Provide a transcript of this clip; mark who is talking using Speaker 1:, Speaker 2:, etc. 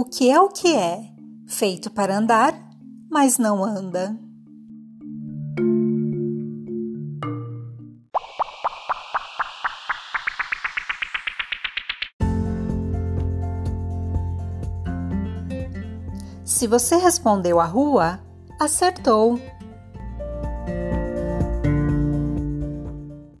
Speaker 1: O que é o que é? Feito para andar, mas não anda. Se você respondeu a rua, acertou.